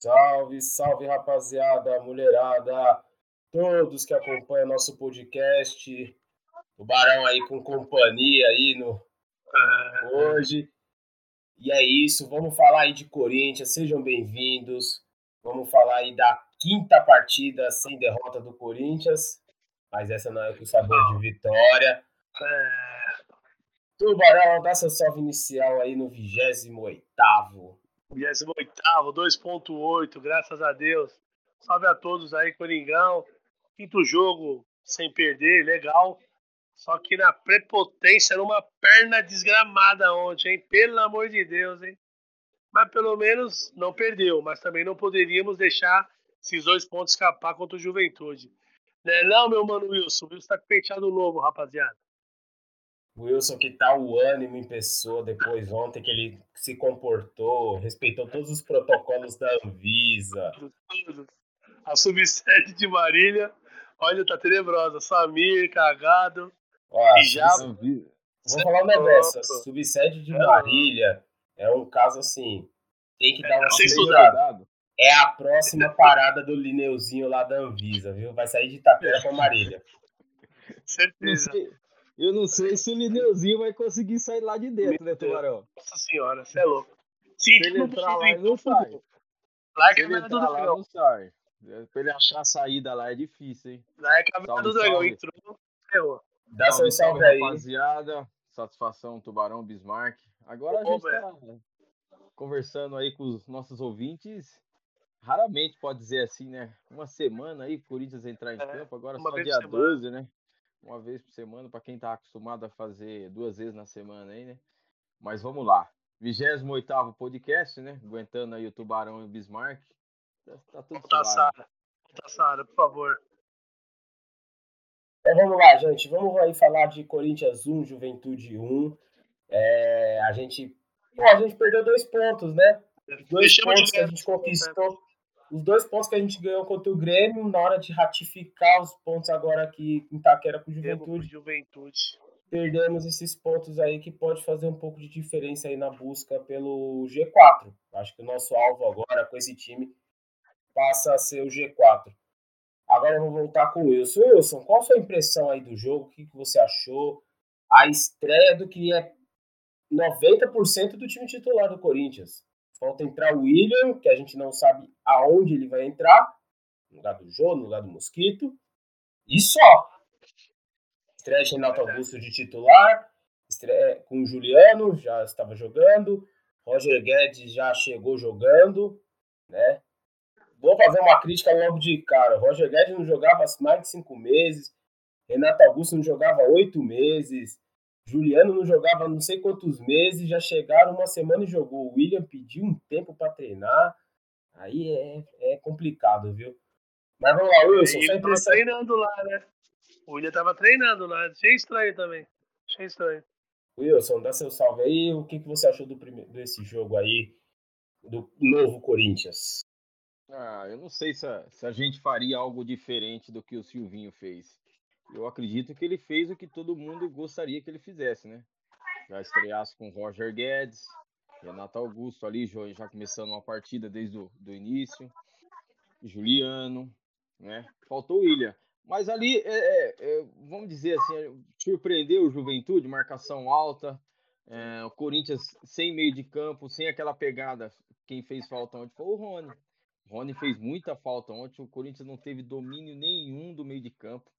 Salve, salve rapaziada, mulherada, todos que acompanham nosso podcast. O Barão aí com companhia aí no hoje. E é isso, vamos falar aí de Corinthians, sejam bem-vindos. Vamos falar aí da quinta partida sem derrota do Corinthians, mas essa não é com sabor de vitória. É... Tubarão, dá seu salve inicial aí no 28 28 2.8, graças a Deus. Salve a todos aí, Coringão. Quinto jogo sem perder, legal. Só que na prepotência, numa perna desgramada ontem, hein? Pelo amor de Deus, hein? Mas pelo menos não perdeu, mas também não poderíamos deixar esses dois pontos escapar contra o Juventude. Né não, meu mano Wilson? O Wilson tá com penteado novo, rapaziada. Wilson que tá o ânimo em pessoa depois ontem que ele se comportou, respeitou todos os protocolos da Anvisa. A sub-7 de Marília, olha, tá tenebrosa. Samir, cagado. Ó, já... Vou falar um negócio. Sub-7 de Marília é um caso assim. Tem que é, dar uma estudada. É a próxima parada do Lineuzinho lá da Anvisa, viu? Vai sair de Itapera pra Marília. Certeza. Eu não sei se o Lineuzinho vai conseguir sair lá de dentro, né, Tubarão? Nossa senhora, você é louco. Se ele entrar lá, ele não sai. Lá é que ele entrar lá, não sai. Pra ele achar a saída lá é difícil, hein? Lá é que a do dragão entrou, ferrou. Dá seu salve aí. Rapaziada, satisfação, Tubarão, Bismarck. Agora a gente tá conversando aí com os nossos ouvintes. Raramente pode dizer assim, né? Uma semana aí, Corinthians entrar em é, campo, agora só dia 12, né? Uma vez por semana, para quem está acostumado a fazer duas vezes na semana aí, né? Mas vamos lá. 28 podcast, né? Aguentando aí o Tubarão e o Bismarck. Tá, tá tudo tá, Sara. Tá, Sara, por favor. Então vamos lá, gente. Vamos aí falar de Corinthians 1, Juventude 1. É, a gente. Pô, a gente perdeu dois pontos, né? Dois Deixamos pontos que a gente conquistou os dois pontos que a gente ganhou contra o Grêmio, na hora de ratificar os pontos agora aqui em Taquera com Juventude. Juventude. Perdemos esses pontos aí que pode fazer um pouco de diferença aí na busca pelo G4. Acho que o nosso alvo agora com esse time passa a ser o G4. Agora eu vou voltar com o Wilson. Wilson, qual a sua impressão aí do jogo? O que, que você achou? A estreia do que é 90% do time titular do Corinthians. Falta entrar o William, que a gente não sabe aonde ele vai entrar. No lugar do Jô, no lugar do Mosquito. E só. Estreia Renato Augusto de titular. Estreia com o Juliano, já estava jogando. Roger Guedes já chegou jogando. Né? Vou fazer uma crítica logo de cara. Roger Guedes não jogava mais de cinco meses. Renato Augusto não jogava oito meses. Juliano não jogava não sei quantos meses, já chegaram uma semana e jogou. O William pediu um tempo para treinar. Aí é, é complicado, viu? Mas vamos lá, Wilson. Ele tava treinando lá, né? O William tava treinando lá. Achei estranho também. Achei estranho. Wilson, dá seu salve aí. O que, que você achou do primeiro, desse jogo aí, do novo Corinthians? Ah, eu não sei se a, se a gente faria algo diferente do que o Silvinho fez eu acredito que ele fez o que todo mundo gostaria que ele fizesse, né? Já estreasse com Roger Guedes, Renato Augusto ali, já começando uma partida desde o do início, Juliano, né? Faltou o William. Mas ali, é, é, é, vamos dizer assim, surpreendeu o Juventude, marcação alta, é, o Corinthians sem meio de campo, sem aquela pegada. Quem fez falta ontem foi o Rony. O Rony fez muita falta ontem. O Corinthians não teve domínio nenhum do meio de campo.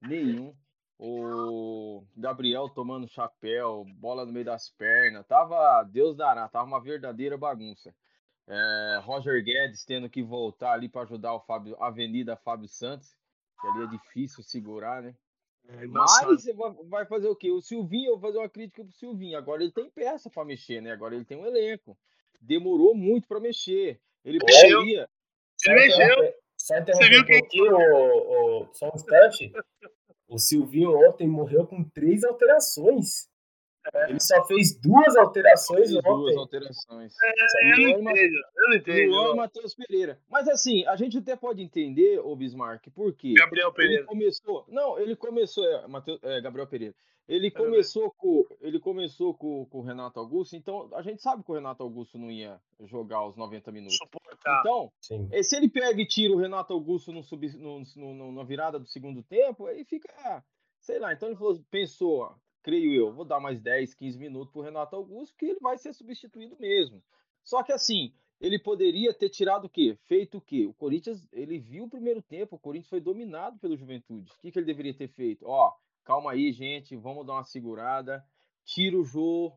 Nenhum. O Gabriel tomando chapéu, bola no meio das pernas. Tava, Deus dará, tava uma verdadeira bagunça. É, Roger Guedes tendo que voltar ali para ajudar o Fábio, Avenida Fábio Santos, que ali é difícil segurar, né? É, Mas você vai fazer o quê? O Silvinho, eu vou fazer uma crítica pro Silvinho. Agora ele tem peça para mexer, né? Agora ele tem um elenco. Demorou muito para mexer. Ele poderia. Ele mexeu. Só interromper um pouquinho, o, o, só um instante. O Silvinho ontem morreu com três alterações. Ele só fez duas alterações Fez ontem. duas alterações. É, eu não entendo, eu não entendo. Luan Matheus Pereira. Mas assim, a gente até pode entender, ô Bismarck, por quê? Gabriel Ele Pereira. começou. Não, ele começou. É, Mateus, é, Gabriel Pereira. Ele começou com. Ele começou com, com o Renato Augusto, então a gente sabe que o Renato Augusto não ia jogar os 90 minutos. Suportar. Então, Sim. eh, se ele pega e tira o Renato Augusto no sub, no, no- no- na virada do segundo tempo, aí fica. Sei lá, então ele falou, pensou, ó, creio eu, vou dar mais 10, 15 minutos pro Renato Augusto, que ele vai ser substituído mesmo. Só que assim, ele poderia ter tirado o quê? Feito o quê? O Corinthians, ele viu o primeiro tempo, o Corinthians foi dominado pelo Juventude. O que, que ele deveria ter feito? Ó, calma aí, gente, vamos dar uma segurada, tira o Jô,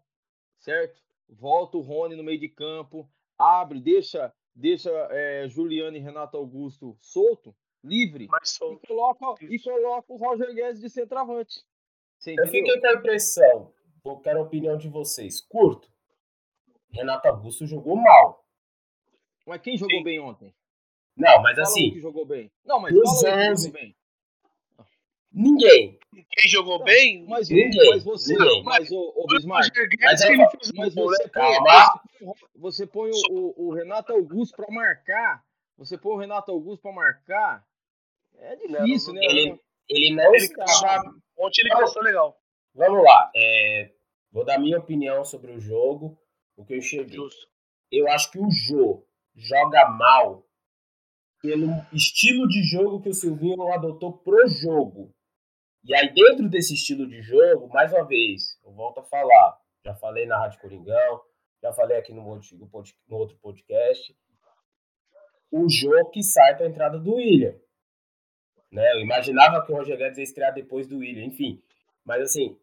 certo? Volta o Rony no meio de campo, abre, deixa, deixa eh, Juliano e Renato Augusto solto, livre, Mas e sou. coloca, e coloca o Roger Guedes de centroavante. Eu fiquei com a impressão, eu quero a opinião de vocês. Curto. Renato Augusto jogou mal. Mas quem jogou Sim. bem ontem? Não, mas Fala assim, que jogou bem. Não, mas Dos fala um que 11. jogou bem. Ninguém. Quem jogou bem? Mas, Ninguém, mas você, ninguém. mas o, o o Bismarck, Mas eu fez mas você põe, Calma. você põe, você põe o, o- o Renato Augusto pra marcar, você põe o Renato Augusto pra marcar, é difícil, não, né? Ele, ele não Ele estava. Ontem ele passou legal. Vamos lá. é, vou dar minha opinião sobre o jogo, o que eu enxerguei. Justo. Eu acho que o Jô joga mal pelo estilo de jogo que o Silvinho adotou pro jogo. E aí, dentro desse estilo de jogo, mais uma vez, eu volto a falar. Já falei na Rádio Coringão, já falei aqui no outro, no outro podcast. O Jô que sai para a entrada do William. Né? Eu imaginava que o Roger Guedes ia estrear depois do William, enfim. Mas assim,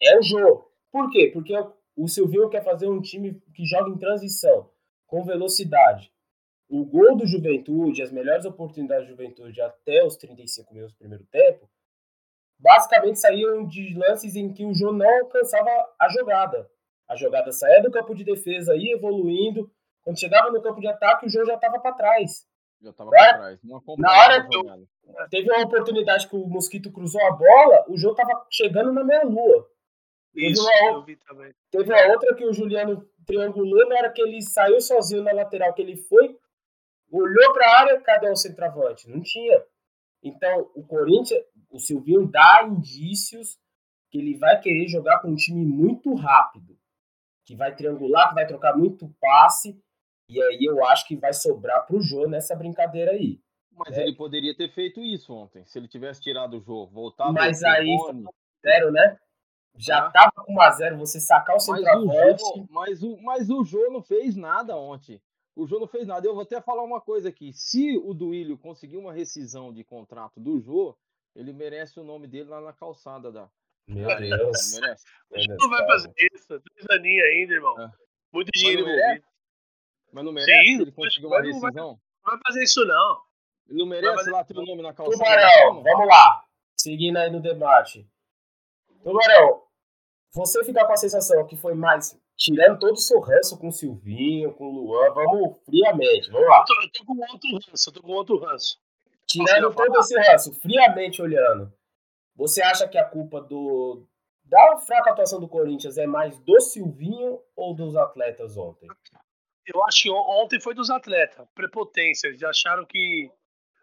é o Jô. Por quê? Porque o Silvinho quer fazer um time que joga em transição, com velocidade. O gol do Juventude, as melhores oportunidades do Juventude até os 35 minutos do primeiro tempo, basicamente saíam de lances em que o Jô não alcançava a jogada. A jogada saía do campo de defesa, ia evoluindo. Quando chegava no campo de ataque, o Jô já estava para trás. Já tava Na pra hora- trás. Não na acompanhava hora que eu-. Teve uma oportunidade que o Mosquito cruzou a bola, o Jô estava chegando na meia-lua. Isso, uma eu vi também. Teve a outra que o Juliano triangulou, na hora que ele saiu sozinho na lateral, que ele foi, olhou para a área, cadê o centroavante? Não tinha. Então, o Corinthians, o Silvinho dá indícios que ele vai querer jogar com um time muito rápido, que vai triangular, que vai trocar muito passe, e aí eu acho que vai sobrar pro Jô nessa brincadeira aí. Mas É. ele poderia ter feito isso ontem. Se ele tivesse tirado o jogo, voltado Mas aí- Zero, né? Já Ah. tava com 1x0, você sacar o Mas o, centroavante. Jô, mas, o, mas o Jô não fez nada ontem. O Jô não fez nada. Eu vou até falar uma coisa aqui. Se o Duílio conseguir uma rescisão de contrato do Jô, ele merece o nome dele lá na calçada da. Meu Deus. Merece. Meu Deus, Não vai fazer isso. Três aninhos ainda, irmão. É. Muito dinheiro merece? envolvido. Mas não merece Sim, ele conseguir uma mas não vai- rescisão? Não vai fazer isso, não. Ele não merece lá ter o nome na calçada? da Tubarão, vamos lá. Seguindo aí no debate. Tubarão, você fica com a sensação que foi mais. Tirando todo o seu ranço com o Silvinho, com o Luan, vamos friamente, vamos lá. Eu tô, eu tô com outro ranço, eu tô com outro ranço. Tirando todo esse ranço, friamente olhando, você acha que a culpa do. Da fraca atuação do Corinthians é mais do Silvinho ou dos atletas ontem? Eu acho que on- ontem foi dos atletas. Prepotência. Eles acharam que.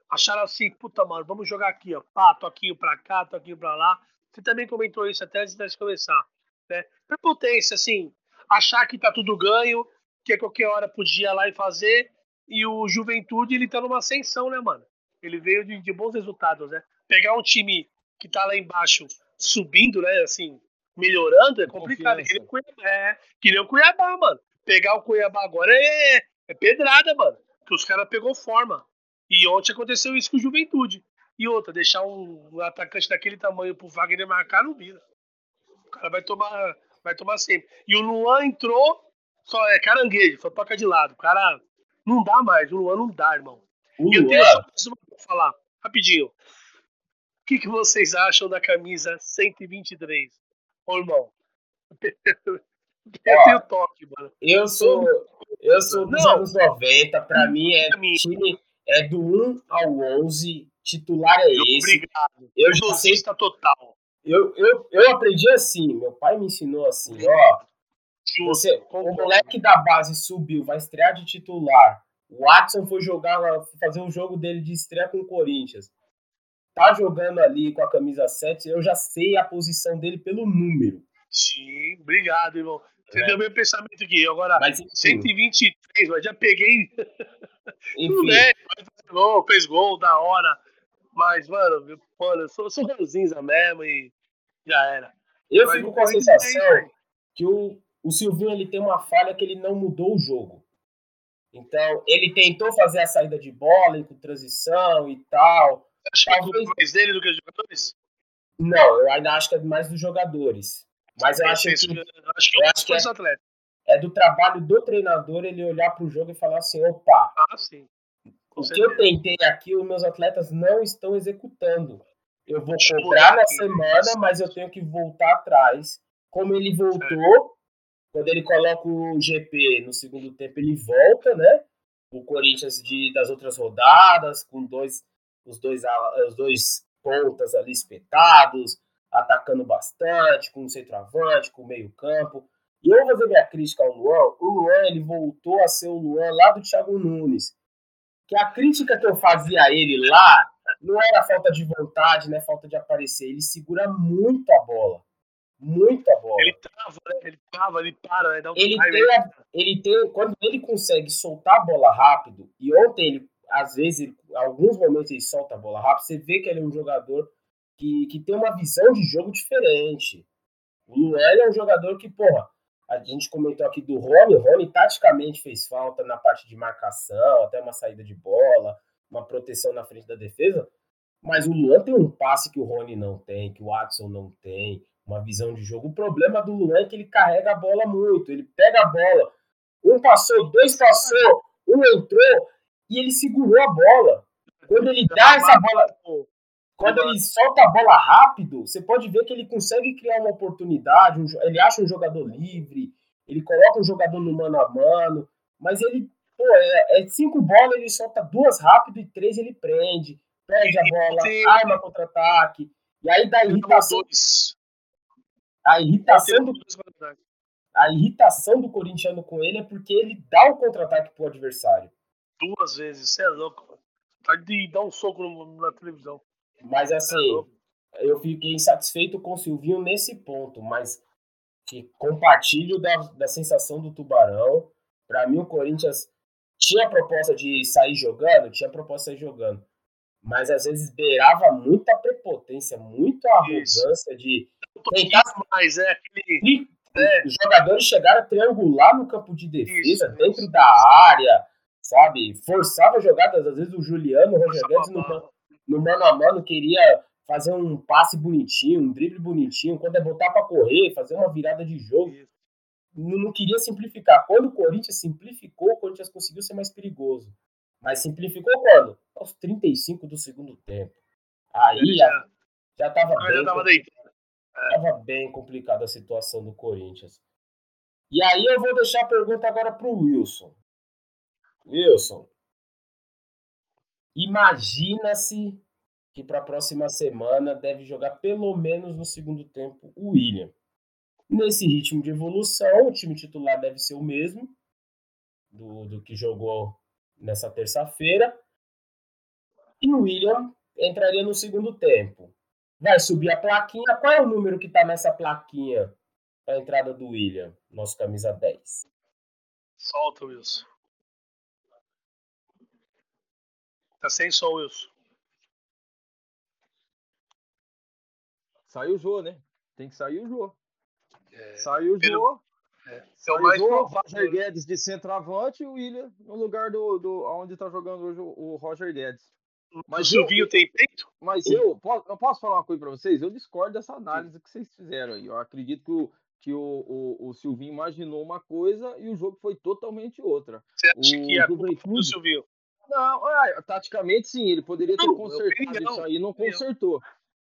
Acharam assim, puta, mano, vamos jogar aqui, ó. Pá, toquinho pra cá, toquinho pra lá. Você também comentou isso até antes de começar. Né? Prepotência, assim. Achar que tá tudo ganho, que a qualquer hora podia ir lá e fazer. E o Juventude, ele tá numa ascensão, né, mano? Ele veio de, de bons resultados, né? Pegar um time que tá lá embaixo subindo, né, assim, melhorando, é complicado. Que nem, o Cuiabá, é, que nem o Cuiabá, mano. Pegar o Cuiabá agora é, é pedrada, mano. Que os caras pegou forma. E ontem aconteceu isso com o Juventude. E outra, deixar um, um atacante daquele tamanho pro Wagner marcar, não vira. O cara vai tomar, vai tomar sempre. E o Luan entrou, só é caranguejo, só toca de lado. O cara não dá mais, o Luan não dá, irmão. O E eu tenho Luan, só mais uma pra falar, rapidinho. O que, que vocês acham da camisa 123? Ô, irmão. Eu Ó, tenho toque, mano. eu sou, eu sou dos Não. anos 90, pra mim é Pra mim. time é do 1 ao 11, titular é esse. Obrigado. Eu já sei Saudosista total. Eu, eu, eu aprendi assim, meu pai me ensinou assim, ó. Você, o moleque da base subiu, vai estrear de titular. O Watson foi jogar, fazer um jogo dele de estreia com o Corinthians. Tá jogando ali com a camisa 7, eu já sei a posição dele pelo número. Sim, obrigado, irmão. Você é. deu meu pensamento aqui. Agora, mas, 123, mas já peguei. Enfim. É, fez gol, fez gol, da hora. Mas, mano, mano eu sou, sou ranzinza mesmo e já era. Eu mas fico com a sensação que o, o Silvinho ele tem uma falha que ele não mudou o jogo. Então, ele tentou fazer a saída de bola com transição e tal. Acho Talvez... que é mais dele do que os jogadores? Não, eu ainda acho que é mais dos jogadores. Mas eu acho que, acho que, eu acho que é, é, do trabalho do treinador ele olhar para o jogo e falar assim, opa, ah, sim. o que eu tentei aqui, os meus atletas não estão executando. Eu vou cobrar na semana, mas eu tenho que voltar atrás. Como ele voltou, quando ele coloca o GP no segundo tempo, ele volta, né? O Corinthians de, das outras rodadas, com dois, os dois, os dois pontas ali espetados, atacando bastante, com o centroavante, com o meio-campo. E eu vou fazer minha crítica ao Luan. O Luan ele voltou a ser o Luan lá do Thiago Nunes. Que a crítica que eu fazia a ele lá não era falta de vontade, né? Falta de aparecer. Ele segura muito a bola. Muito a bola. Ele trava, né? Ele trava, ele para, né? Um ele, tem a, ele tem. Quando ele consegue soltar a bola rápido, e ontem ele, às vezes, em alguns momentos ele solta a bola rápido, você vê que ele é um jogador que, que tem uma visão de jogo diferente. O Luan é um jogador que, porra, a gente comentou aqui do Rony, o Rony taticamente fez falta na parte de marcação, até uma saída de bola, uma proteção na frente da defesa, mas o Luan tem um passe que o Rony não tem, que o Watson não tem, uma visão de jogo. O problema do Luan é que ele carrega a bola muito, ele pega a bola, um passou, dois passou, um entrou e ele segurou a bola. Quando ele dá essa bola, quando ele solta a bola rápido, você pode ver que ele consegue criar uma oportunidade, ele acha um jogador livre, ele coloca um jogador no mano a mano, mas ele, pô, é, é cinco bolas, ele solta duas rápido e três ele prende, perde a bola, Sim. arma contra-ataque, e aí dá irritação. A irritação do, a irritação do corintiano com ele é porque ele dá o contra-ataque pro adversário. Duas vezes, você é louco. Tá de dar um soco na televisão. Mas assim, eu fiquei insatisfeito com o Silvinho nesse ponto, mas que compartilho da, da sensação do Tubarão. Para mim, o Corinthians tinha a proposta de sair jogando, tinha a proposta de sair jogando, mas às vezes beirava muita prepotência, muita arrogância Isso. de tentar mais, é aquele. É. Os jogadores chegaram a triangular no campo de defesa, Isso. dentro da área, sabe? Forçava jogadas, às vezes o Juliano, o Roger Guedes no, no mano a mano queria fazer um passe bonitinho, um drible bonitinho, quando é botar para correr, fazer uma virada de jogo. Não, não, queria simplificar. Quando o Corinthians simplificou, o Corinthians conseguiu ser mais perigoso. Mas simplificou quando? Aos 35 do segundo tempo. Aí já, já tava bem. Já tava Tava bem complicada a situação do Corinthians. E aí eu vou deixar a pergunta agora pro Wilson. Wilson, Imagina-se que para a próxima semana deve jogar pelo menos no segundo tempo o William. Nesse ritmo de evolução, o time titular deve ser o mesmo do, do que jogou nessa terça-feira. E o William entraria no segundo tempo. Vai subir a plaquinha. Qual é o número que está nessa plaquinha para a entrada do William, nosso camisa 10? Solta, Wilson. Tá sem som, Wilson. Saiu o Jô, né? Tem que sair o Jô. É, Saiu o Jô. É, Saiu mais Jô, Roger Guedes de centroavante e o William no lugar do, do onde tá jogando hoje o, o Roger Guedes. Mas o Silvinho tem peito? Mas eu, posso, eu posso falar uma coisa para vocês? Eu discordo dessa análise que vocês fizeram aí. Eu acredito que o, que o, o, o Silvinho imaginou uma coisa e o jogo foi totalmente outra. Você acha o que é do Silvinho? Não, é, taticamente sim, ele poderia ter não, consertado isso aí, não consertou.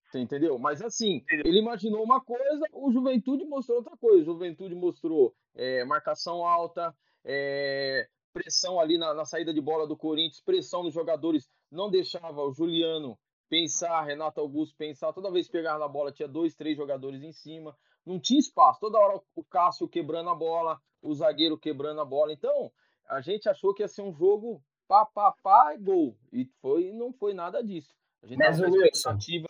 Você entendeu? Mas assim, ele imaginou uma coisa, o Juventude mostrou outra coisa. O Juventude mostrou é, marcação alta, é, pressão ali na, na, saída de bola do Corinthians, pressão nos jogadores, não deixava o Juliano pensar, Renato Augusto pensar, toda vez que pegava na bola tinha dois, três jogadores em cima, não tinha espaço, toda hora o Cássio quebrando a bola, o zagueiro quebrando a bola, então a gente achou que ia ser um jogo pá, pá, pá e gol, e foi, não foi nada disso. A gente Mas, tava com a expectativa,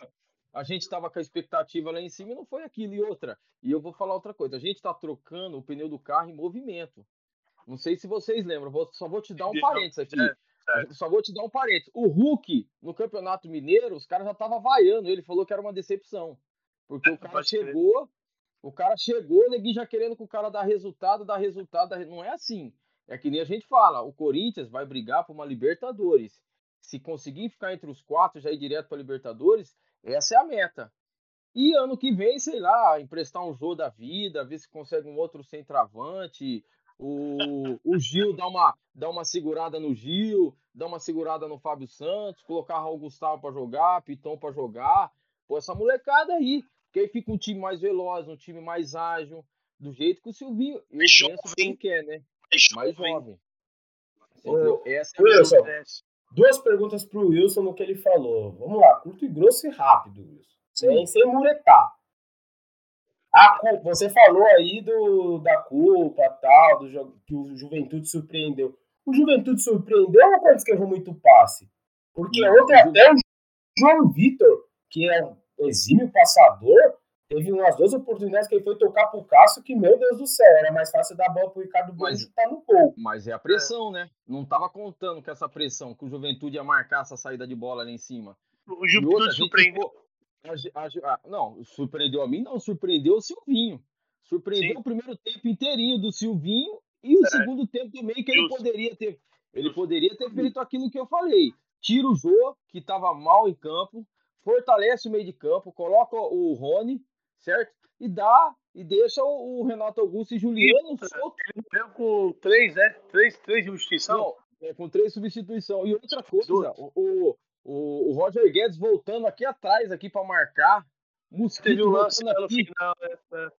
a gente estava com a expectativa lá em cima e não foi aquilo e outra. E eu vou falar outra coisa, a gente está trocando o pneu do carro em movimento. Não sei se vocês lembram, vou, só vou te dar um parênteses aqui. É. Só vou te dar um parênteses. O Hulk, no Campeonato Mineiro, os caras já estavam vaiando. Ele falou que era uma decepção. Porque o cara chegou, o cara chegou, o neguinho já querendo que o cara dá resultado, dá resultado. Dá... Não é assim. É que nem a gente fala. O Corinthians vai brigar por uma Libertadores. Se conseguir ficar entre os quatro, já ir direto para Libertadores, essa é a meta. E ano que vem, sei lá, emprestar um jogo da vida, ver se consegue um outro centroavante, o, o Gil dá uma, dá uma segurada no Gil, dá uma segurada no Fábio Santos, colocar Raul Gustavo para jogar, Piton para jogar. Pô, essa molecada aí. Que aí fica um time mais veloz, um time mais ágil, do jeito que o Silvinho eu mais penso que quer, né? Mais jovem. Ô, Essa é Wilson, duas perguntas para o Wilson no que ele falou. Vamos lá, curto e grosso e rápido, Wilson. Sem, sem muretar. A culpa, você falou aí do, da culpa tal, do que o Juventude surpreendeu. O Juventude surpreendeu ou quando escreveu muito passe? Porque ontem até o João Vitor, que é um exímio passador, teve umas duas oportunidades que ele foi tocar pro Cássio, que, meu Deus do céu, era mais fácil dar a bola pro Ricardo Bueno que tá no gol. Mas é a pressão, é. né? Não tava contando com essa pressão, que o Juventude ia marcar essa saída de bola ali em cima. O Juventude surpreendeu. A, a, a, não, surpreendeu a mim, não, surpreendeu o Silvinho. Surpreendeu Sim. o primeiro tempo inteirinho do Silvinho e o é. segundo tempo também, que ele poderia ter. Ele poderia ter feito aquilo que eu falei. Tira o Jô, que estava mal em campo, fortalece o meio de campo, coloca o Rony, certo? E dá, e deixa o, o Renato Augusto e Juliano solto. Ele veio com três, né? Três, três substituições? Não, é, com três substituições. E outra coisa, o, o, o, Roger Guedes voltando aqui atrás aqui para marcar. Mosquito um lance aqui. Final, né? É.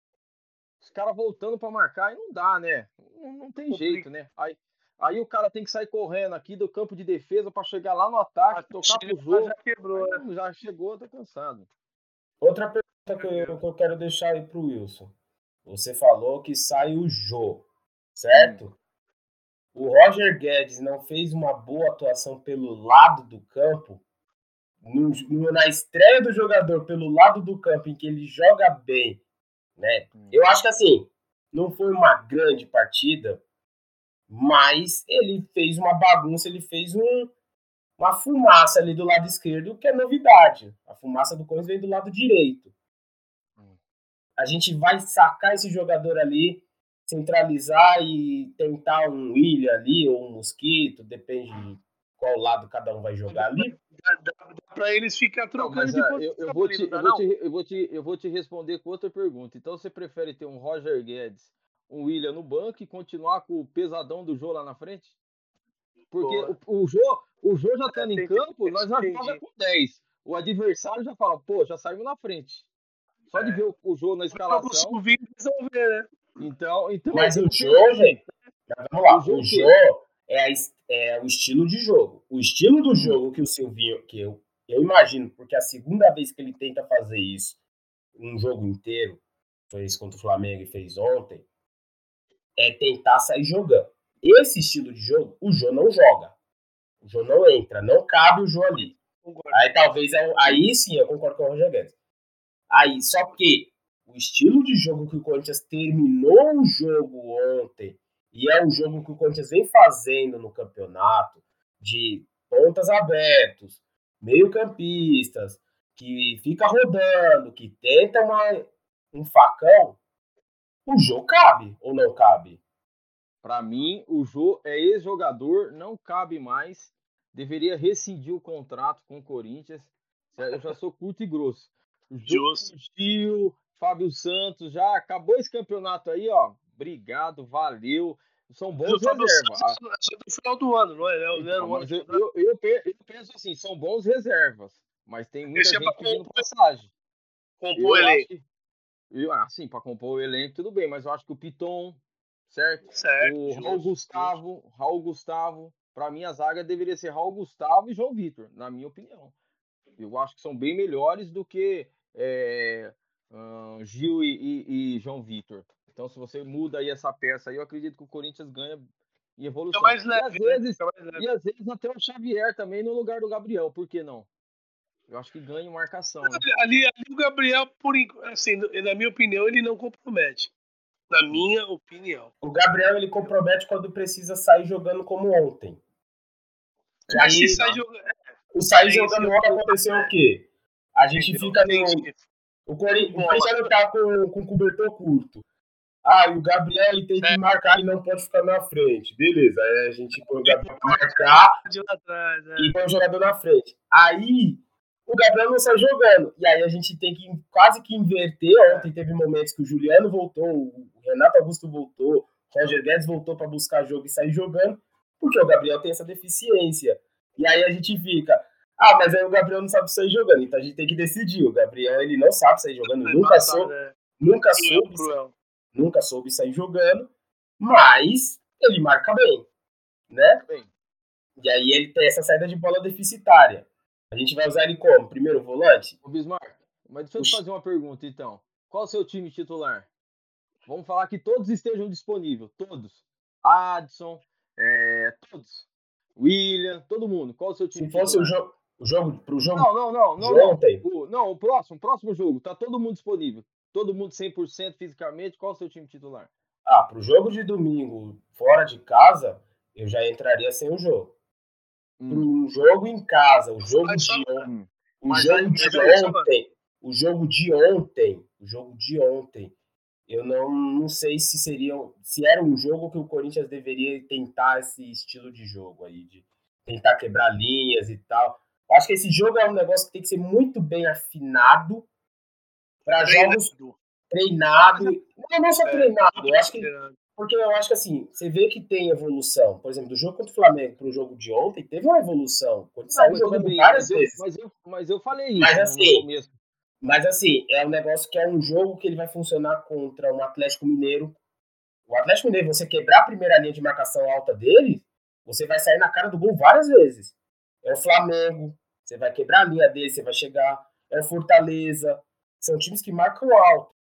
Os caras voltando para marcar e não dá, né? Não, não tem jeito, né? Aí, aí o cara tem que sair correndo aqui do campo de defesa para chegar lá no ataque, tocar pro jogo. Já quebrou, né? Já chegou, tá cansado. Outra pergunta que eu, que eu quero deixar aí pro Wilson. Você falou que sai o Jô, certo? O Roger Guedes não fez uma boa atuação pelo lado do campo, no, no, na estreia do jogador pelo lado do campo, em que ele joga bem, né? Hum. Eu acho que assim, não foi uma grande partida, mas ele fez uma bagunça, ele fez um, uma fumaça ali do lado esquerdo, que é novidade. A fumaça do Corinthians vem do lado direito. A gente vai sacar esse jogador ali centralizar e tentar um William ali ou um Mosquito, depende de qual lado cada um vai jogar ali. Para eles ficar trocando não, depois. Eu, eu, vou te, eu, vou te, eu, vou te, eu vou te responder com outra pergunta. Então você prefere ter um Roger Guedes, um William no banco e continuar com o pesadão do Jô lá na frente? Porque o, o Jô, o Jô já estando tá em campo, nós já estamos com 10. O adversário já fala, pô, já saímos na frente. Só de ver o, o Jô na escalação. O resolver, né? Então, então. Mas o jogo, gente. Vamos lá. O jogo é, a, é o estilo de jogo. O estilo do jogo que o Silvinho, que eu, eu imagino, porque a segunda vez que ele tenta fazer isso, um jogo inteiro, fez contra o Flamengo e fez ontem, é tentar sair jogando. Esse estilo de jogo, o Jô não joga. O Jô não entra, não cabe o Jô ali. Aí talvez, é aí sim, eu concordo com o Roger Guedes. Aí, só que o estilo de jogo que o Corinthians terminou o jogo ontem e é o jogo que o Corinthians vem fazendo no campeonato de pontas abertos, meio-campistas, que fica rodando, que tenta uma, um facão, o jogo cabe ou não cabe? Para mim, o Jô é ex-jogador, não cabe mais. Deveria rescindir o contrato com o Corinthians. Eu já sou curto e grosso. Justo. Gil, Fábio Santos, já acabou esse campeonato aí, ó. Obrigado, valeu. São bons reservas. Ah. Só do final do ano, não é? Não, então, ano eu, eu, eu, eu, penso assim, são bons reservas, mas tem muita é gente é pedindo compor, passagem. Compor o elenco. Eu, assim, para compor o elenco, tudo bem, mas eu acho que o Piton, certo? certo o Raul Gustavo, Raul Gustavo, para mim a zaga deveria ser Raul Gustavo e João Vitor, na minha opinião. Eu acho que são bem melhores do que é, uh, Gil e, e, e, João Vitor. Então, se você muda aí essa peça aí, eu acredito que o Corinthians ganha em evolução. mais leve, e, às vezes, né? e às vezes até o Xavier também no lugar do Gabriel, por que não? Eu acho que ganha marcação. Né? Ali, ali, o Gabriel, por assim, na minha opinião, ele não compromete. Na minha opinião. O Gabriel ele compromete quando precisa sair jogando como ontem. Se sai jogando. O sair jogando ontem aconteceu o quê? A gente fica no. O Corinthians tá com, com cobertor curto. Ah, e o Gabriel ele tem que é. marcar e não pode ficar na frente. Beleza, aí a gente põe o Gabriel pra marcar é. e põe o jogador na frente. Aí o Gabriel não sai jogando. E aí a gente tem que quase que inverter. Ontem teve momentos que o Juliano voltou, o Renato Augusto voltou, o Roger Guedes voltou para buscar jogo e sair jogando, porque o Gabriel tem essa deficiência. E aí a gente fica, ah, mas aí o Gabriel não sabe sair jogando, então a gente tem que decidir. O Gabriel ele não sabe sair jogando, nunca, sou, né? nunca soube, nunca soube sair jogando, mas ele marca bem, né? Bem. E aí ele tem essa saída de bola deficitária. A gente vai usar ele como? Primeiro volante? O Bismarck, mas deixa eu te fazer uma pergunta então. Qual o seu time titular? Vamos falar que todos estejam disponíveis, todos. Adson, é, todos. William, todo mundo. Qual o seu time? Se fosse titular? o jogo, o jogo pro jogo. Não, não, não, não. Não, o, não, o próximo, o próximo jogo, tá todo mundo disponível. Todo mundo 100% fisicamente. Qual o seu time titular? Ah, pro jogo de domingo, fora de casa, eu já entraria sem o jogo hum. um jogo em casa, o jogo de ontem, o jogo de ontem, o jogo de ontem, o jogo de ontem, eu não, não sei se seria, se era um jogo que o Corinthians deveria tentar esse estilo de jogo aí, de tentar quebrar linhas e tal. Acho que esse jogo é um negócio que tem que ser muito bem afinado para jogos treinado. Não, não só é, treinado. Eu acho que porque eu acho que assim, você vê que tem evolução. Por exemplo, do jogo contra o Flamengo para o jogo de ontem, teve uma evolução. Quando saiu jogando bem, várias mas vezes. Eu, mas, eu, mas eu falei isso mas, assim, Mas assim, é um negócio que é um jogo que ele vai funcionar contra um Atlético Mineiro. O Atlético Mineiro, você quebrar a primeira linha de marcação alta dele, você vai sair na cara do gol várias vezes. É o Flamengo, você vai quebrar a linha dele, você vai chegar. É o Fortaleza. São times que marcam alto.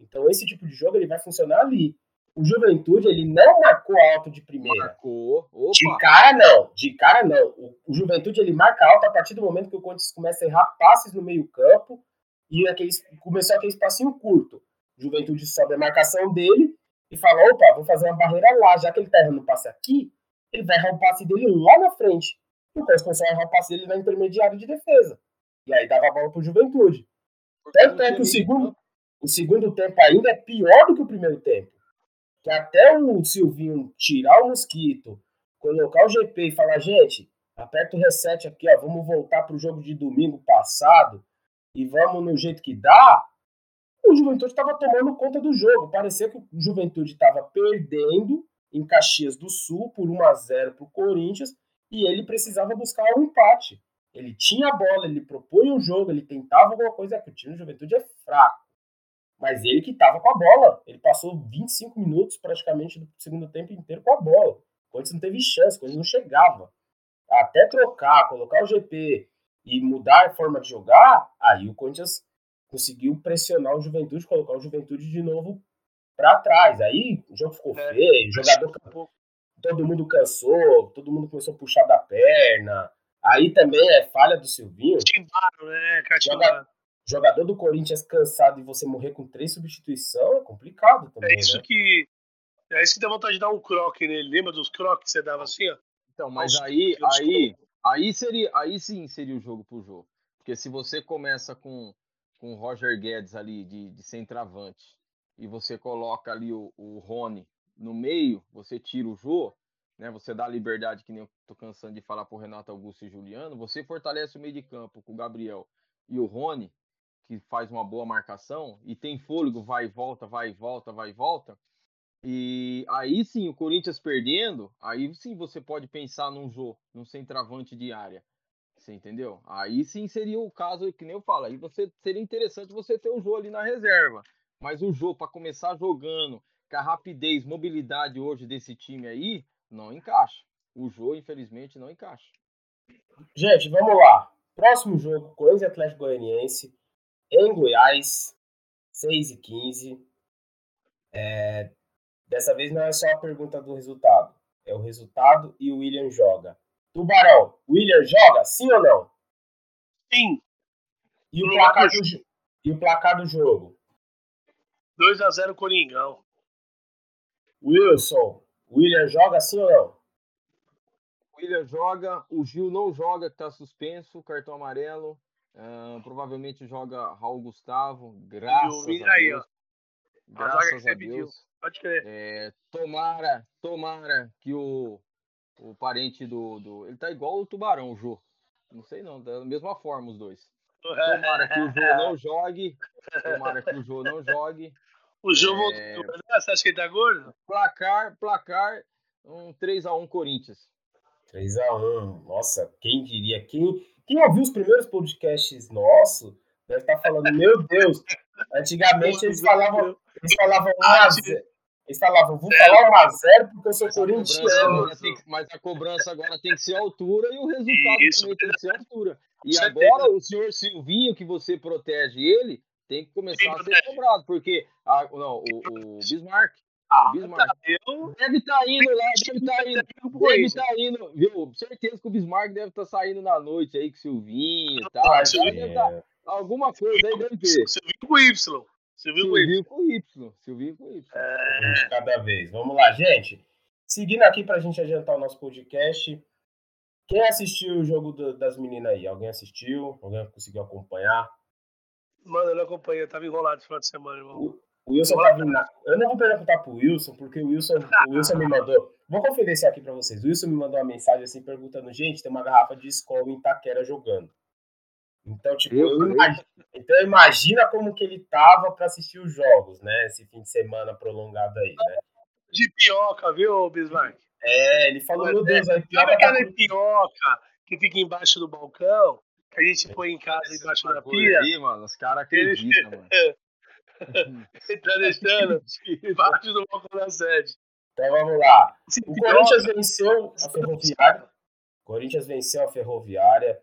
Então esse tipo de jogo ele vai funcionar ali. O Juventude, ele não marcou alto de primeira. Marcou. Opa. De cara, não. De cara, não. O, o, Juventude, ele marca alto a partir do momento que o Corinthians começa a errar passes no meio campo e aqueles, começou aquele espacinho curto. O Juventude sobe a marcação dele e fala, opa, vou fazer uma barreira lá. Já que ele tá errando o passe aqui, ele vai errar o passe dele lá na frente. E o Corinthians começou a passe dele na intermediária de defesa. E aí dava a bola pro Juventude. Tanto é que o segundo, o segundo tempo ainda é pior do que o primeiro tempo que até o Silvinho tirar o mosquito, colocar o GP e falar, gente, aperta o reset aqui, ó, vamos voltar pro jogo de domingo passado e vamos no jeito que dá, o Juventude estava tomando conta do jogo. Parecia que o Juventude estava perdendo em Caxias do Sul por 1 a 0 para o Corinthians e ele precisava buscar um empate. Ele tinha a bola, ele propunha um jogo, ele tentava alguma coisa, que o time do Juventude é fraco. Mas ele que estava com a bola. Ele passou 25 minutos praticamente do segundo tempo inteiro com a bola. O Corinthians não teve chance, o Corinthians não chegava. Até trocar, colocar o GP e mudar a forma de jogar, aí o Corinthians conseguiu pressionar o Juventude, colocar o Juventude de novo para trás. Aí o jogo ficou é, feio, o jogador todo mundo cansou, todo mundo começou a puxar da perna. Aí também é falha do Silvinho. Catimbaram, né? Joga, jogador do Corinthians cansado e você morrer com três substituições é complicado também. É isso né? que. É isso que dá vontade de dar um croque nele. Lembra dos croques que você dava assim, ó? Então, mas aí, aí, aí, seria, aí sim seria o jogo pro jogo. Porque se você começa com, com o Roger Guedes ali de, de centroavante e você coloca ali o, o Rony no meio, você tira o Jô, né? Você dá liberdade, que nem eu tô cansando de falar pro Renato Augusto e Juliano, você fortalece o meio de campo com o Gabriel e o Rony, que faz uma boa marcação e tem fôlego, vai e volta, vai e volta, vai e volta. E aí sim, o Corinthians perdendo, aí sim você pode pensar num jogo, num centroavante de área. Você entendeu? Aí sim seria o caso que nem eu falo. Aí você seria interessante você ter o jogo ali na reserva. Mas o jogo para começar jogando, com a rapidez, mobilidade hoje desse time aí, não encaixa. O jogo, infelizmente, não encaixa. Gente, vamos lá. Próximo jogo, Corinthians e Atlético Goianiense, em Goiás, 6 e 15. É, dessa vez não é só a pergunta do resultado, é o resultado e o William joga. Tubarão, William joga, sim ou não? Sim. E o placar do, e o placar do jogo? 2x0 Coringão. Wilson, William joga sim ou não? William joga, o Gil não joga, que tá suspenso, cartão amarelo. Uh, provavelmente joga Raul Gustavo, graças a Deus. Aí. Graças a Deus. Pode crer. É, tomara, tomara que o, o parente do, do. Ele tá igual o tubarão, o Jô. Não sei não, da mesma forma os dois. Tomara que o Jô não jogue. Tomara que o Jô não jogue. O Jô é... voltou. Né? Você acha que ele tá gordo? Placar, placar, um 3x1 Corinthians. 3x1. Nossa, quem diria? Quem, quem ouviu os primeiros podcasts nossos deve estar tá falando, meu Deus, antigamente eles falavam, eles falavam 1x0. Eles falavam, vou falar 1x0 porque eu sou corintiano. Mas a cobrança agora tem que ser altura e o resultado Isso, também tem que ser altura. E agora o senhor Silvinho, que você protege ele, tem que começar a ser cobrado, porque a, não, o, o Bismarck ah, Bismarck. Tá, eu... Deve estar tá indo lá, deve estar tá indo. Deve estar tá indo, viu? Certeza que o Bismarck deve estar tá saindo na noite aí com o Silvinho e tal. Ah, é. tá, alguma coisa aí deve ter. Silvinho com Y. Silvinho com Y. com Y. Silvinho com Y. É... Cada vez. Vamos lá, gente. Seguindo aqui pra gente adiantar o nosso podcast. Quem assistiu o jogo do, das meninas aí? Alguém assistiu? Alguém conseguiu acompanhar? Mano, eu não acompanhei, eu tava enrolado esse final de semana, irmão. O Wilson tá vindo na... Eu não vou perguntar pro Wilson, porque o Wilson, o Wilson me mandou. Vou confidenciar aqui pra vocês. O Wilson me mandou uma mensagem assim perguntando: gente, tem uma garrafa de escola em Itaquera jogando. Então, tipo, eu imagino, então imagina como que ele tava para assistir os jogos, né? Esse fim de semana prolongado aí, né? De pioca, viu, Bismarck? É, ele falou, meu Deus, a pioca. Sabe aquela tá... pioca que fica embaixo do balcão? A gente põe em casa embaixo da pia? Aí, mano, os caras acreditam, mano. Ele tá deixando parte do balcão da sede. Então vamos lá. O Corinthians venceu a Ferroviária. Corinthians venceu a Ferroviária.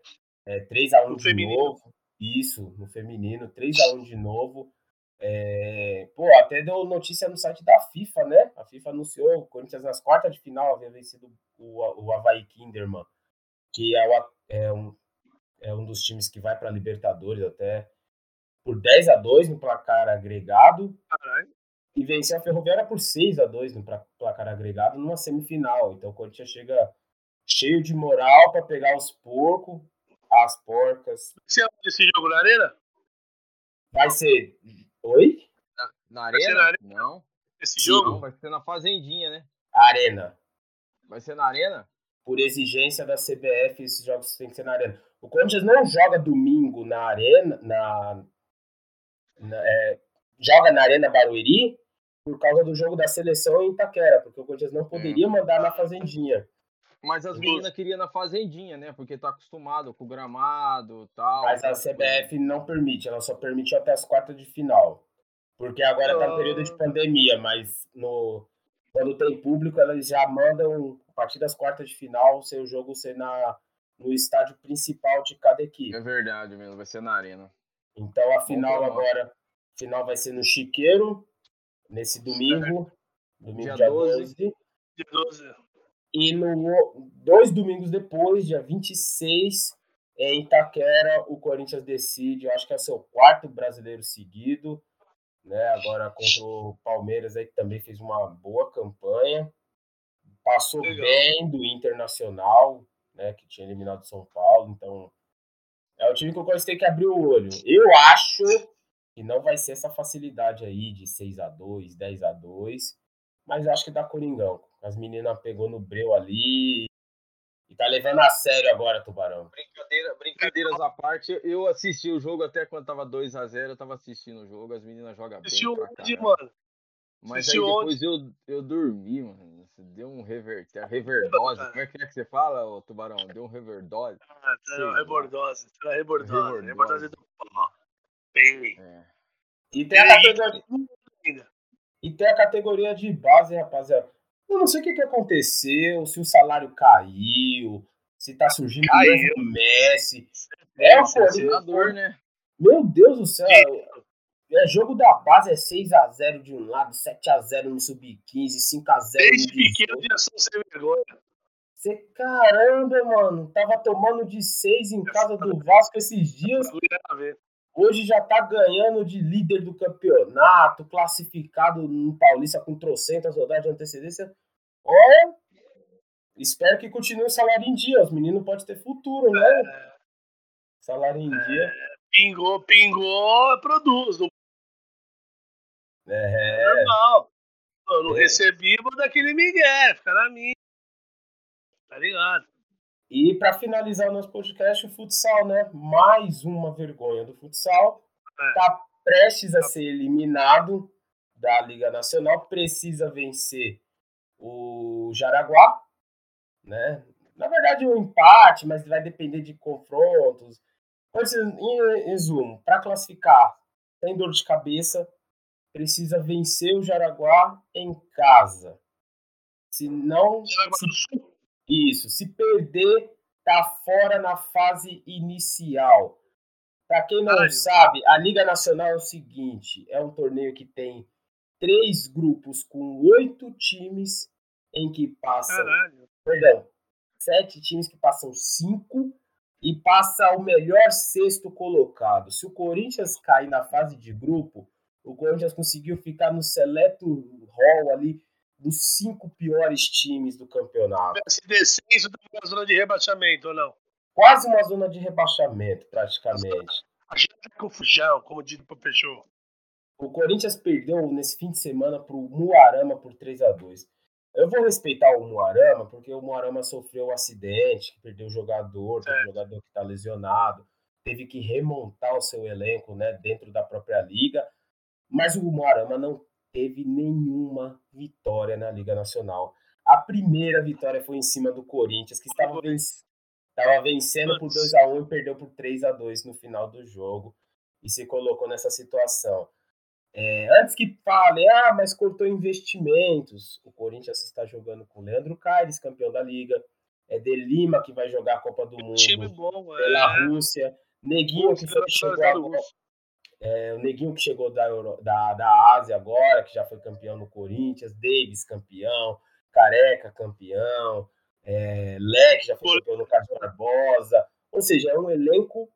É, 3x1 de feminino. novo. Isso, no feminino. 3x1 de novo. É, pô, até deu notícia no site da FIFA, né? A FIFA anunciou o Corinthians nas quartas de final havia vencido o, o Havaí Kinderman, que é, o, é, um, é um dos times que vai para Libertadores até por 10 a 2 no placar agregado. Caralho. E venceu a Ferroviária por 6 a 2 no placar agregado numa semifinal. Então o Corinthians chega cheio de moral para pegar os porcos, as porcas. Você esse jogo na arena? Vai ser. Oi? Na, na arena? na arena? Não. Esse Sim, jogo? Não, vai ser na Fazendinha, né? Arena. Vai ser na arena? Por exigência da CBF, esses jogos têm que ser na arena. O Corinthians não joga domingo na arena, na, é, joga na Arena Barueri por causa do jogo da seleção em Itaquera, porque o Corinthians não poderia mandar na Fazendinha. Mas as meninas queriam na Fazendinha, né? Porque tá acostumado com o gramado e tal. Mas a CBF não permite, ela só permite até as quartas de final. Porque agora tá no período de pandemia, mas no, quando tem público, elas já mandam, a partir das quartas de final, o seu jogo ser na, no estádio principal de cada equipe. É verdade mesmo, vai ser na arena. Então a final agora, a final vai ser no Chiqueiro, nesse domingo, domingo dia, dia 12. 12. Dia 12. E no, dois domingos depois, dia 26, em Itaquera, o Corinthians decide, eu acho que é o seu quarto brasileiro seguido, né? Agora contra o Palmeiras aí que também fez uma boa campanha. Passou Legal. bem do Internacional, né, que tinha eliminado São Paulo, então é o time que o Corinthians tem que abrir o olho. Eu acho que não vai ser essa facilidade aí de 6 a 2 10 a 2 mas acho que dá Coringão. As meninas pegou no breu ali e tá levando a sério agora, Tubarão. Brincadeira, brincadeiras à parte, eu assisti o jogo até quando tava 2 a 0 eu tava assistindo o jogo, as meninas jogam bem. Assistiu onde, mano? Mas aí depois eu, eu dormi, mano. Deu um rever, reverdose. Como é que é que você fala, ô, Tubarão? Deu um reverdose. Ah, tá, rebordose. Tá rebordose. Rebordose do pó. Bem. É. E tem a categoria. E tem a categoria de base, rapaziada. Eu não sei o que, que aconteceu, se o salário caiu, se tá surgindo o Messi. É, o senador, né? Meu Deus do céu. É, jogo da base é 6x0 de um lado, 7x0 no sub-15, 5x0 Desde pequeno já são sem vergonha. Você, caramba, mano, tava tomando de 6 em casa do Vasco esses dias. Hoje já tá ganhando de líder do campeonato, classificado no Paulista com trocentas rodadas de antecedência. Olha, espero que continue o salário em dia. Os meninos podem ter futuro, né? É. Salário em é. dia. Pingou, pingou, produz. É. é normal. Eu não é. recebi, vou daquele Miguel, fica na minha. Tá ligado? E para finalizar o nosso podcast, o futsal, né? Mais uma vergonha do futsal. É. Tá prestes a ser eliminado da Liga Nacional, precisa vencer o Jaraguá, né? Na verdade, um empate, mas vai depender de confrontos. Em resumo, para classificar, tem dor de cabeça, precisa vencer o Jaraguá em casa. Se não. Se, isso, se perder, tá fora na fase inicial. Para quem não Caralho. sabe, a Liga Nacional é o seguinte: é um torneio que tem três grupos com oito times em que passam. Caralho. Perdão, sete times que passam cinco e passa o melhor sexto colocado. Se o Corinthians cair na fase de grupo, o Corinthians conseguiu ficar no seleto hall ali dos cinco piores times do campeonato. Se descenso tá uma zona de rebaixamento ou não? Quase uma zona de rebaixamento, praticamente. A gente tá confusão, como diz o Peixoto. O Corinthians perdeu nesse fim de semana para o Muarama por 3 a 2 Eu vou respeitar o Muarama, porque o Muarama sofreu um acidente, perdeu o jogador, o jogador que está lesionado, teve que remontar o seu elenco né, dentro da própria liga. Mas o Moarama não teve nenhuma vitória na Liga Nacional. A primeira vitória foi em cima do Corinthians, que estava, estava vencendo por 2 a 1 e perdeu por 3 a 2 no final do jogo e se colocou nessa situação. É, antes que fale, ah, mas cortou investimentos. O Corinthians está jogando com Leandro Caires, campeão da Liga. É De Lima que vai jogar a Copa do Mundo time bom, pela é. Rússia. Neguinho que foi, chegou agora, é, o Neguinho que chegou da, Euro, da, da Ásia agora, que já foi campeão no Corinthians, Davis campeão, Careca campeão, é, Leque já foi campeão no Carlos Barbosa. Ou seja, é um elenco.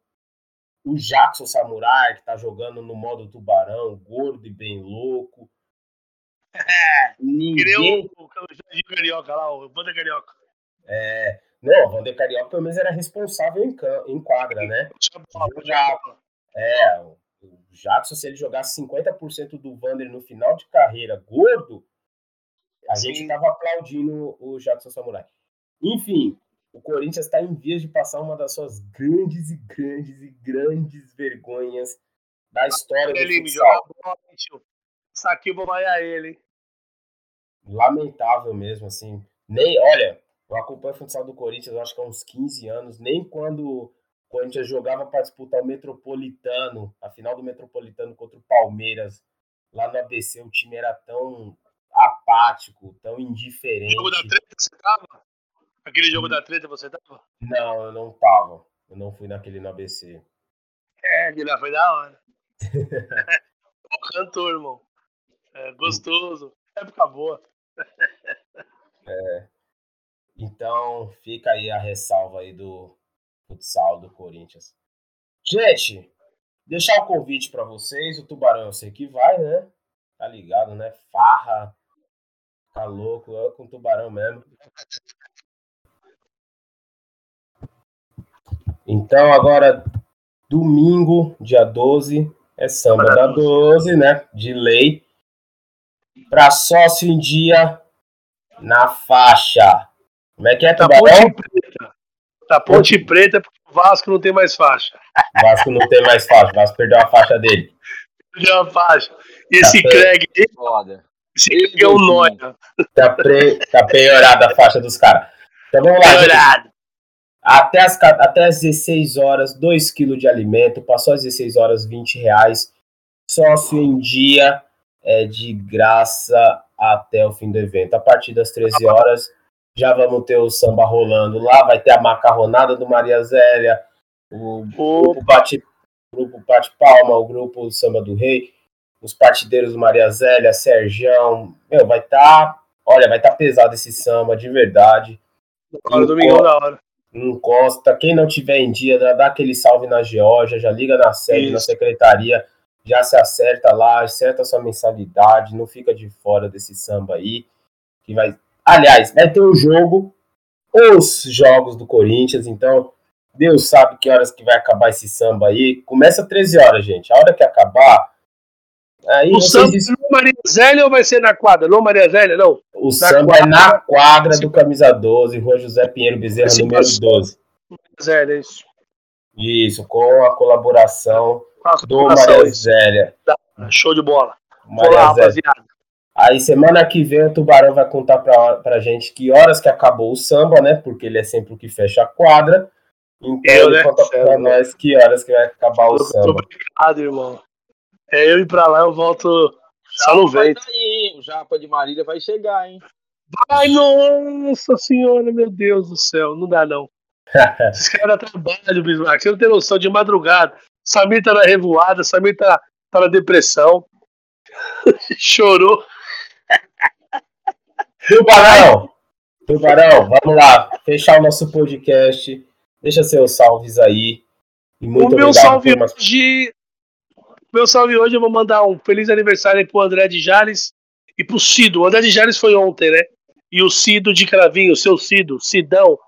O Jackson Samurai, que tá jogando no modo tubarão, gordo e bem louco. É, Ninguém... o, o, o Carioca lá, o Vander Carioca. É, não, o Vander Carioca pelo menos era responsável em, em quadra, né? É, o Jackson, se ele jogasse 50% do Vander no final de carreira gordo, a Sim. gente tava aplaudindo o Jackson Samurai. Enfim, o Corinthians está em vias de passar uma das suas grandes e grandes e grandes vergonhas da história ele do futsal. Aqui vou vaiar ele. Lamentável mesmo, assim. Nem, olha, eu acompanho o futsal do Corinthians, acho que há uns 15 anos, nem quando Corinthians jogava para disputar o Metropolitano, a final do Metropolitano contra o Palmeiras, lá no ABC, o time era tão apático, tão indiferente. O jogo da treta você tava? Aquele jogo da treta você tava? Não, eu não tava. Eu não fui naquele no ABC. É, aquele lá foi da hora. o cantor, irmão. É, gostoso. Época boa. é. Então, fica aí a ressalva aí do, futsal do Corinthians. Gente, deixar o convite para vocês. O Tubarão eu sei que vai, né? Tá ligado, né? Farra. Tá louco, eu com o Tubarão mesmo. Então, agora, domingo, dia 12, é samba da 12, né? De lei. Para sócio em dia na faixa. Como é que é, Tubarão? Tá Ponte Preta porque o Vasco não tem mais faixa. O Vasco não tem mais faixa, o Vasco perdeu a faixa dele. Perdeu a faixa. E esse tá Craig aí, foda. Esse Craig é um nóia. Tá, pre... tá piorada a faixa dos caras. Então vamos lá. Piorado. Até as, até as 16 horas, 2 kg de alimento. Passou as 16 horas, 20 reais. Sócio em dia é de graça até o fim do evento. A partir das 13 horas, já vamos ter o samba rolando lá, vai ter a macarronada do Maria Zélia, o grupo bate, grupo bate palma, o grupo Samba do Rei, os partideiros do Maria Zélia, Sergião, meu, vai estar, tá, olha, vai estar tá pesado esse samba, de verdade. Hora, domingão da hora. Encosta, quem não tiver em dia, dá aquele salve na Geórgia, já liga na sede, Isso. na secretaria, já se acerta lá, acerta sua mensalidade, não fica de fora desse samba aí, que vai... Aliás, vai ter o jogo, os jogos do Corinthians, então Deus sabe que horas que vai acabar esse samba aí. Começa 13 horas, gente. A hora que acabar. Aí o samba é no Maria Zélia ou vai ser na quadra? Não, Maria Zélia, não. O na samba quadra. é na quadra do Camisa 12, Rua José Pinheiro Bezerra, Sim, número 12. Zélia, isso. Isso, com a colaboração a do Maria Zélia. Show de bola. Maria Olá, rapaziada. Aí semana que vem o Tubarão vai contar pra, pra gente que horas que acabou o samba, né? Porque ele é sempre o que fecha a quadra. Então eu, ele né? conta pra é, nós que horas que vai acabar o samba. Obrigado, irmão. É eu ir pra lá, eu volto só no vento. Tá o Japa de Marília vai chegar, hein? Ai, nossa senhora, meu Deus do céu, não dá não. Esse cara trabalho, Bismarck. Você não tem noção de madrugada. Samir tá na revoada, Samir tá, tá na depressão. Chorou. Tubarão! Tubarão, vamos lá. Fechar o nosso podcast. Deixa seus salves aí. E muito o meu salve por... hoje. Meu salve hoje, eu vou mandar um feliz aniversário pro André de Jales e pro Cido. O André de Jales foi ontem, né? E o Cido de Cravinho, seu Cido, Sidão.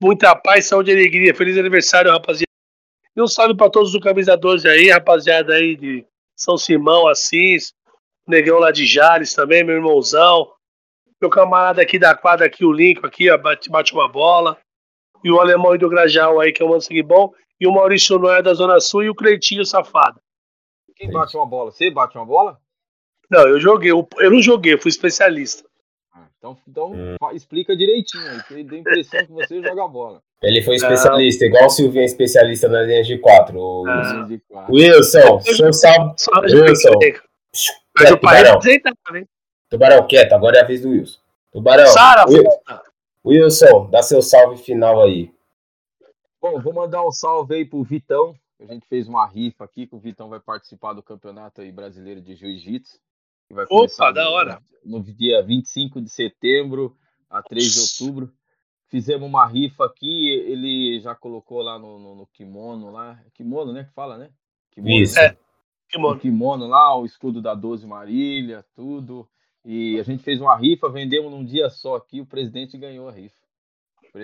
Muita paz, saúde e alegria. Feliz aniversário, rapaziada. E um salve para todos os organizadores aí, rapaziada aí de São Simão, Assis, Negão lá de Jales também, meu irmãozão. Meu camarada aqui da quadra, aqui, o Lincoln, aqui, ó, bate, bate uma bola e o alemão aí do Grajal aí, que é o Manso bom, e o Maurício Noé da Zona Sul e o Cleitinho Safado. Quem bate uma bola? Você bate uma bola? Não, eu joguei, eu, eu não joguei, eu fui especialista. Ah, então, então hum. explica direitinho aí, que dá a impressão que você joga bola. Ele foi especialista, ah. igual o Silvinho é especialista nas linhas de quatro. O... Ah. Wilson, seu salve. Wilson. Mas o pai né? Tubarão, quieto, agora é a vez do Wilson. Tubarão. Sara, Wilson. Wilson, dá seu salve final aí. Bom, vou mandar um salve aí pro Vitão. A gente fez uma rifa aqui, que o Vitão vai participar do campeonato aí brasileiro de jiu-jitsu. Opa, da hora! No dia 25 de setembro a 3 de outubro. Fizemos uma rifa aqui, ele já colocou lá no, no, no kimono lá. Kimono, né? Que fala, né? Kimono, Isso. Né? É, kimono. O kimono lá, o escudo da 12 Marília, tudo. E a gente fez uma rifa, vendemos num dia só aqui, o presidente ganhou a rifa.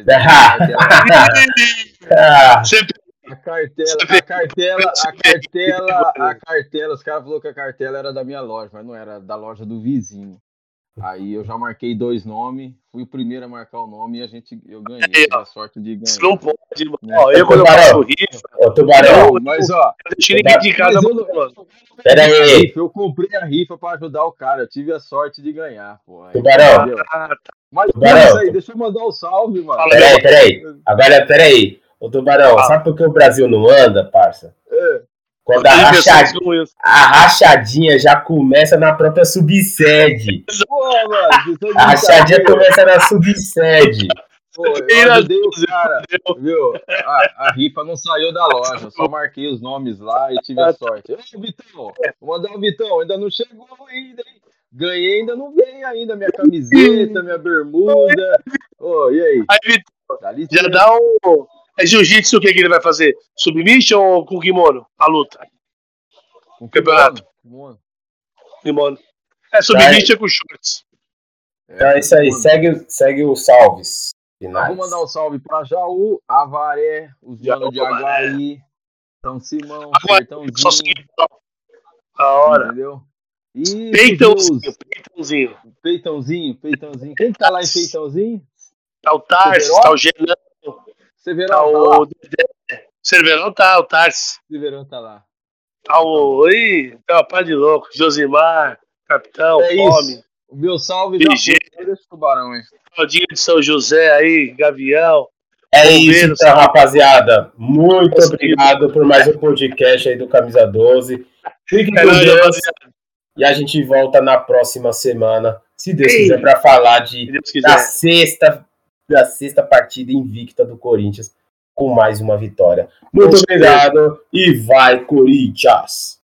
a cartela, a cartela, a cartela, a cartela, os caras falaram que a cartela era da minha loja, mas não era da loja do vizinho. Aí eu já marquei dois nomes, fui o primeiro a marcar o nome e a gente, eu ganhei, tive a sorte de ganhar. não pode, né? ó, eu quando eu faço rifa, ô, tubarão, mas ó, eu deixei ninguém de casa. Eu, Pera aí. Eu comprei a rifa pra ajudar o cara, eu tive a sorte de ganhar, pô. Tubarão. Ah, tá. Mas tubarão. Aí, deixa eu mandar um salve, mano. Peraí, peraí. Agora, peraí. Ô, Tubarão, ah. sabe por que o Brasil não anda, parça? É. Quando a rachadinha, a rachadinha já começa na própria subsede. Pô, mano, a rachadinha começa na subsede. Pô, eu ajudei o cara, viu? A, a, rifa não saiu da loja, só marquei os nomes lá e tive a sorte. Ô, Vitão, vou mandar o Vitão, ainda não chegou ainda, hein? Ganhei, ainda não veio ainda minha camiseta, minha bermuda. Ô, e aí? Aí, Vitão, já dá um é jiu-jitsu o que, que ele vai fazer? Submission ou com kimono? A luta? Com campeonato. Kimono. Kimono. É, submission é com shorts. Então é isso aí, segue, segue os salves. Finais. Vou mandar um salve para Jaú, Avaré, os donos de Aguaí, São Simão, Sertãozinho. A hora. Entendeu? E peitãozinho, peitãozinho. Peitãozinho, peitãozinho. Quem tá lá em Peitãozinho? Tá o Tarso, tá o Genão. Severão tá, tá o... Cerverão tá, o Tarsi. Severão tá lá. Tá o. Ih, tá uma pá de louco. Josimar, Capitão, é Fome. Isso. O meu salve foi desse tubarão, hein? Claudinho de São José aí, Gavião. É isso, então, rapaziada. Muito Nossa, obrigado por mais um podcast aí do Camisa 12. Fiquem com Deus. E a gente volta na próxima semana, se Deus Ei, quiser, para falar de, da sexta da sexta partida invicta do Corinthians. com mais uma vitória. Muito obrigado e vai, Corinthians!